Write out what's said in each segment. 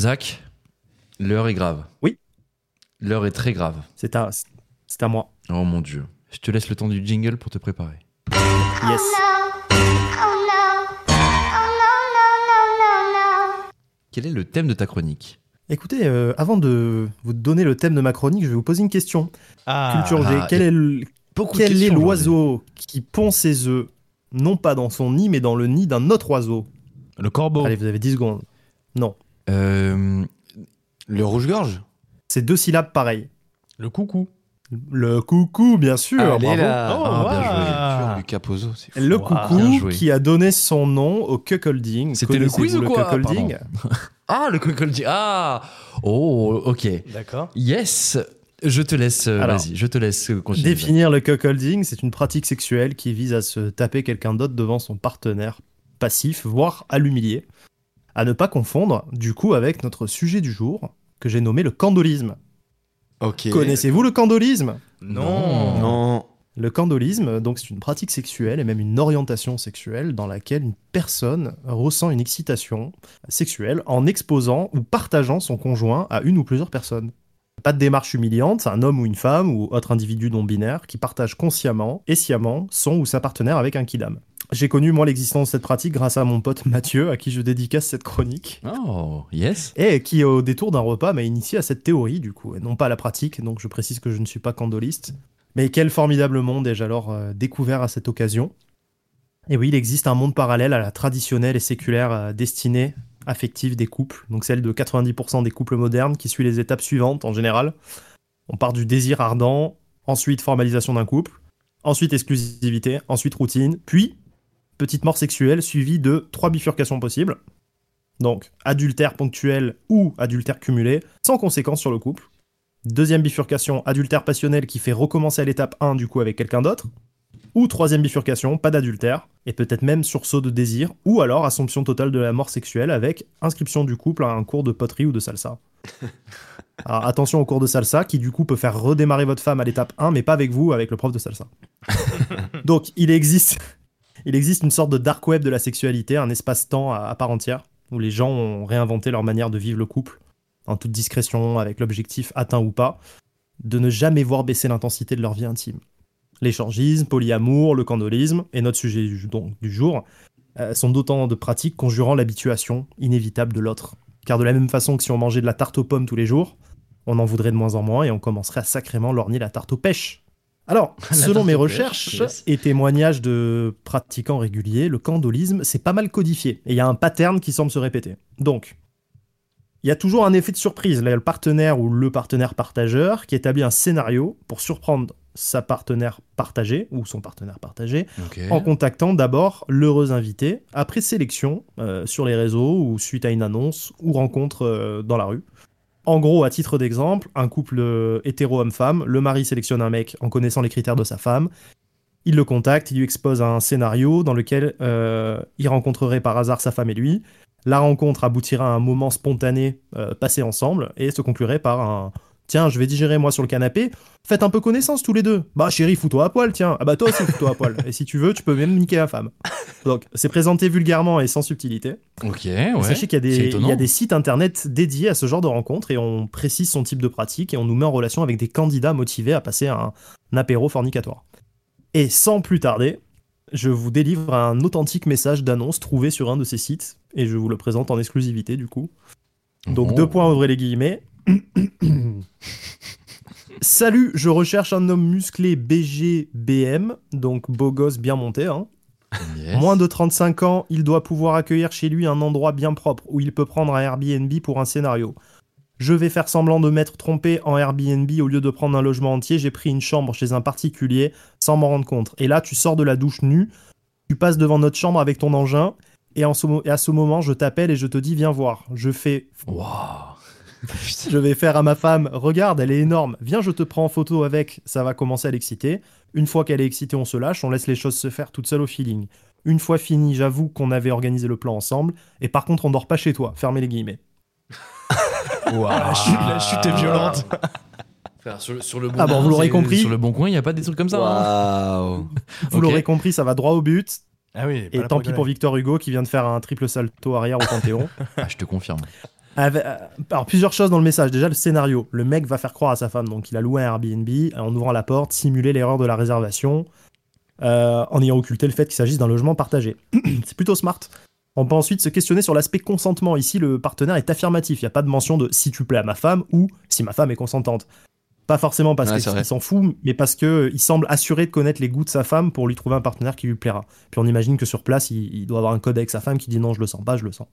Zach, l'heure est grave. Oui. L'heure est très grave. C'est à, c'est à moi. Oh mon dieu. Je te laisse le temps du jingle pour te préparer. Yes. Quel est le thème de ta chronique? Écoutez, euh, avant de vous donner le thème de ma chronique, je vais vous poser une question. Ah, Culture G, ah, quel est le- quel est l'oiseau qui pond ses œufs, non pas dans son nid, mais dans le nid d'un autre oiseau le corbeau. Allez, vous avez 10 secondes. Non. Euh, Le rouge-gorge C'est deux syllabes pareilles. Le coucou. Le coucou, bien sûr. Allez bravo. là Oh, Ah, bien waouh. joué. Culture du Capozo, c'est fou. Le coucou qui a donné son nom au cuckolding. C'était le quiz ou quoi le cuckolding Ah, le cuckolding. Ah Oh, ok. D'accord. Yes Je te laisse, euh, Alors, vas-y, je te laisse euh, continuer. Définir le cuckolding, c'est une pratique sexuelle qui vise à se taper quelqu'un d'autre devant son partenaire passif, voire à l'humilier. À ne pas confondre, du coup, avec notre sujet du jour, que j'ai nommé le candolisme. Ok. Connaissez-vous le candolisme? Non. Non. Le candolisme, donc, c'est une pratique sexuelle et même une orientation sexuelle dans laquelle une personne ressent une excitation sexuelle en exposant ou partageant son conjoint à une ou plusieurs personnes. Pas de démarche humiliante, c'est un homme ou une femme ou autre individu non binaire qui partage consciemment et sciemment son ou sa partenaire avec un kidam. J'ai connu moi l'existence de cette pratique grâce à mon pote Mathieu, à qui je dédicace cette chronique, Oh, yes. Et qui au détour d'un repas m'a initié à cette théorie du coup, et non pas à la pratique, donc je précise que je ne suis pas candoliste. Mais quel formidable monde ai-je alors euh, découvert à cette occasion? Et oui, il existe un monde parallèle à la traditionnelle et séculaire euh, destinée affective des couples, donc celle de 90% des couples modernes qui suit les étapes suivantes en général. On part du désir ardent, ensuite formalisation d'un couple, ensuite exclusivité, ensuite routine, puis petite mort sexuelle suivie de trois bifurcations possibles. Donc adultère ponctuel ou adultère cumulé, sans conséquence sur le couple. Deuxième bifurcation, adultère passionnel qui fait recommencer à l'étape 1 du coup avec quelqu'un d'autre. Ou troisième bifurcation, pas d'adultère, et peut-être même sursaut de désir, ou alors assomption totale de la mort sexuelle avec inscription du couple à un cours de poterie ou de salsa. Alors attention au cours de salsa qui du coup peut faire redémarrer votre femme à l'étape 1 mais pas avec vous, avec le prof de salsa. Donc il existe, il existe une sorte de dark web de la sexualité, un espace-temps à, part entière, où les gens ont réinventé leur manière de vivre le couple, en toute discrétion, avec l'objectif atteint ou pas, de ne jamais voir baisser l'intensité de leur vie intime. L'échangisme, polyamour, le candolisme, et notre sujet du jour, euh, sont d'autant de pratiques conjurant l'habituation inévitable de l'autre. Car de la même façon que si on mangeait de la tarte aux pommes tous les jours, on en voudrait de moins en moins et on commencerait à sacrément lorgner la tarte aux pêches. Alors, selon mes recherches yes. et témoignages de pratiquants réguliers, le candolisme, c'est pas mal codifié. Et il y a un pattern qui semble se répéter. Donc, il y a toujours un effet de surprise. Là, il y a le partenaire ou le partenaire partageur qui établit un scénario pour surprendre sa partenaire partagée ou son partenaire partagé en contactant d'abord l'heureux invité, après sélection euh, sur les réseaux ou suite à une annonce ou rencontre euh, dans la rue. En gros, à titre d'exemple, un couple euh, hétéro-homme-femme, le mari sélectionne un mec en connaissant les critères de sa femme, il le contacte, il lui expose un scénario dans lequel euh, il rencontrerait par hasard sa femme et lui. La rencontre aboutira à un moment spontané euh, passé ensemble et se conclurait par un Tiens, je vais digérer moi sur le canapé. Faites un peu connaissance tous les deux. Bah chérie, fous-toi à poil, tiens. Ah bah toi aussi, fous-toi à poil. Et si tu veux, tu peux même niquer la femme. Donc, c'est présenté vulgairement et sans subtilité. Ok, Et ouais. Sachez qu'il y, a des- il étonnant. y a des sites internet dédiés à ce genre de rencontres et on précise son type de pratique et on nous met en relation avec des candidats motivés à passer un, un apéro fornicatoire. Et sans plus tarder, je vous délivre un authentique message d'annonce trouvé sur un de ces sites et je vous le présente en exclusivité du coup. Donc Oh. deux points, ouvrez les guillemets. Salut, je recherche un homme musclé BGBM, donc beau gosse bien monté. Hein. Yes. Moins de 35 ans, il doit pouvoir accueillir chez lui un endroit bien propre où il peut prendre un Airbnb pour un scénario. Je vais faire semblant de m'être trompé en Airbnb au lieu de prendre un logement entier, j'ai pris une chambre chez un particulier sans m'en rendre compte. Et là, tu sors de la douche nue, tu passes devant notre chambre avec ton engin, et, en ce mo- et à ce moment, je t'appelle et je te dis viens voir. Je fais Waouh. Je vais faire à ma femme, regarde, elle est énorme, viens, je te prends en photo avec, ça va commencer à l'exciter. Une fois qu'elle est excitée, on se lâche, on laisse les choses se faire toutes seules au feeling. Une fois fini, j'avoue qu'on avait organisé le plan ensemble, et par contre, on dort pas chez toi, fermez les guillemets. La chute, la chute est violente. Frère, sur, le- sur le bon Ah bon, coin, vous l'aurez c'est- compris. Sur le bon coin, il n'y a pas des trucs comme ça. hein. Vous l'aurez compris, ça va droit au but, Ah oui. et tant pis pour Victor Hugo qui vient de faire un triple salto arrière au Panthéon. Ah, je te confirme. Avec- euh, alors, plusieurs choses dans le message. Déjà, le scénario. Le mec va faire croire à sa femme, donc il a loué un Airbnb, en ouvrant la porte, simuler l'erreur de la réservation, euh, en ayant occulté le fait qu'il s'agisse d'un logement partagé. C'est plutôt smart. On peut ensuite se questionner sur l'aspect consentement. Ici, le partenaire est affirmatif. Il n'y a pas de mention de si tu plais à ma femme ou si ma femme est consentante. Pas forcément parce Ouais, qu'il s'en fout, mais parce qu'il semble assuré de connaître les goûts de sa femme pour lui trouver un partenaire qui lui plaira. Puis on imagine que sur place, il, il doit avoir un code avec sa femme qui dit non, je le sens pas, je le sens.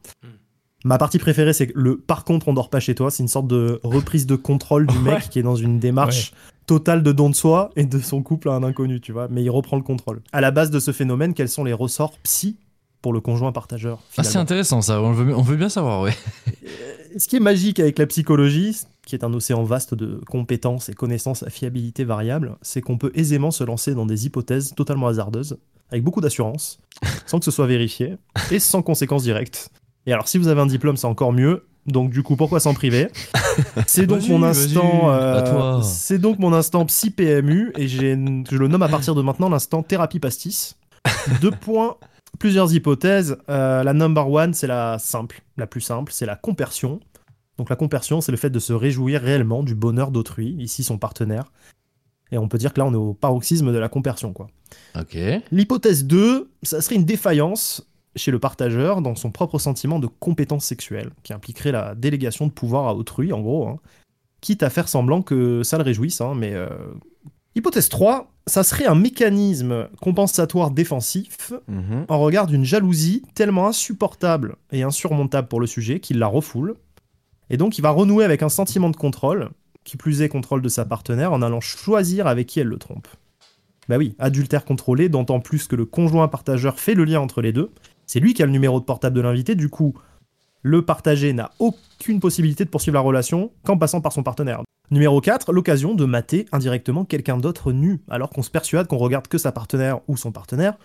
Ma partie préférée, c'est le par contre, on dort pas chez toi. C'est une sorte de reprise de contrôle du mec Ouais. qui est dans une démarche totale de don de soi et de son couple à un inconnu, tu vois. Mais il reprend le contrôle. À la base de ce phénomène, quels sont les ressorts psy pour le conjoint partageur Ah, c'est intéressant ça, on veut, on veut bien savoir, ouais. ce qui est magique avec la psychologie, qui est un océan vaste de compétences et connaissances à fiabilité variable, c'est qu'on peut aisément se lancer dans des hypothèses totalement hasardeuses, avec beaucoup d'assurance, sans que ce soit vérifié, et sans conséquences directes. Et alors, si vous avez un diplôme, c'est encore mieux. Donc, du coup, pourquoi s'en priver C'est donc mon instant. euh, c'est donc mon instant psy PMU, et je le nomme à partir de maintenant l'instant thérapie pastis. Deux points plusieurs hypothèses. Euh, la number one, c'est la simple, la plus simple, c'est la compersion. Donc la compersion, c'est le fait de se réjouir réellement du bonheur d'autrui, ici son partenaire. Et on peut dire que là, on est au paroxysme de la compersion, quoi. Ok. L'hypothèse 2, ça serait une défaillance chez le partageur dans son propre sentiment de compétence sexuelle, qui impliquerait la délégation de pouvoir à autrui, en gros, hein. quitte à faire semblant que ça le réjouisse, hein, mais... euh, Hypothèse 3, ça serait un mécanisme compensatoire défensif Mhm. en regard d'une jalousie tellement insupportable et insurmontable pour le sujet qu'il la refoule. Et donc il va renouer avec un sentiment de contrôle, qui plus est contrôle de sa partenaire, en allant choisir avec qui elle le trompe. Bah oui, adultère contrôlé, d'autant plus que le conjoint partageur fait le lien entre les deux. C'est lui qui a le numéro de portable de l'invité, du coup, le partagé n'a aucune possibilité de poursuivre la relation qu'en passant par son partenaire. Numéro 4, l'occasion de mater indirectement quelqu'un d'autre nu, alors qu'on se persuade qu'on regarde que sa partenaire ou son partenaire,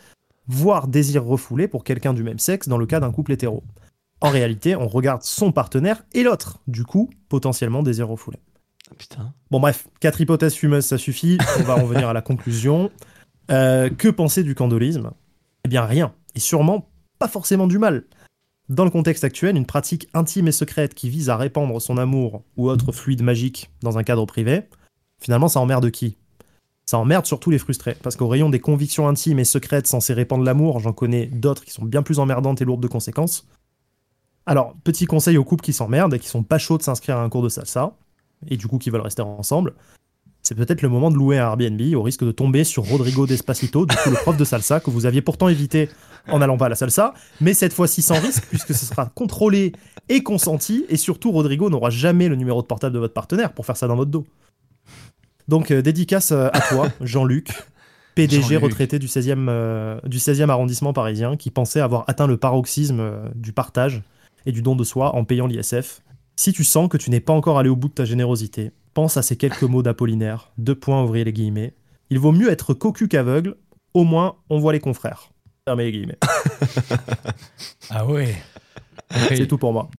voire désir refoulé pour quelqu'un du même sexe dans le cas d'un couple hétéro. En réalité, on regarde son partenaire et l'autre, du coup, potentiellement désir refoulé. Ah, Putain. Bon bref, quatre hypothèses fumeuses, ça suffit, on va en venir à la conclusion. Euh, que penser du candolisme? Eh bien rien, et sûrement pas forcément du mal. Dans le contexte actuel, une pratique intime et secrète qui vise à répandre son amour ou autre fluide magique dans un cadre privé, finalement ça emmerde qui? Ça emmerde surtout les frustrés, parce qu'au rayon des convictions intimes et secrètes censées répandre l'amour, j'en connais d'autres qui sont bien plus emmerdantes et lourdes de conséquences. Alors, petit conseil aux couples qui s'emmerdent et qui sont pas chauds de s'inscrire à un cours de salsa, et du coup qui veulent rester ensemble, c'est peut-être le moment de louer un Airbnb au risque de tomber sur Rodrigo Despacito, du coup le prof de salsa que vous aviez pourtant évité en n'allant pas à la salsa, mais cette fois-ci sans risque puisque ce sera contrôlé et consenti, et surtout Rodrigo n'aura jamais le numéro de portable de votre partenaire pour faire ça dans votre dos. Donc euh, dédicace euh, à toi, Jean-Luc, PDG retraité du 16e, euh, du 16e arrondissement parisien, qui pensait avoir atteint le paroxysme euh, du partage et du don de soi en payant l'ISF. Si tu sens que tu n'es pas encore allé au bout de ta générosité, pense à ces quelques mots d'Apollinaire, deux points ouvriez les guillemets. Il vaut mieux être cocu qu'aveugle, au moins on voit les confrères. Fermez les guillemets. Ah ouais. C'est tout pour moi.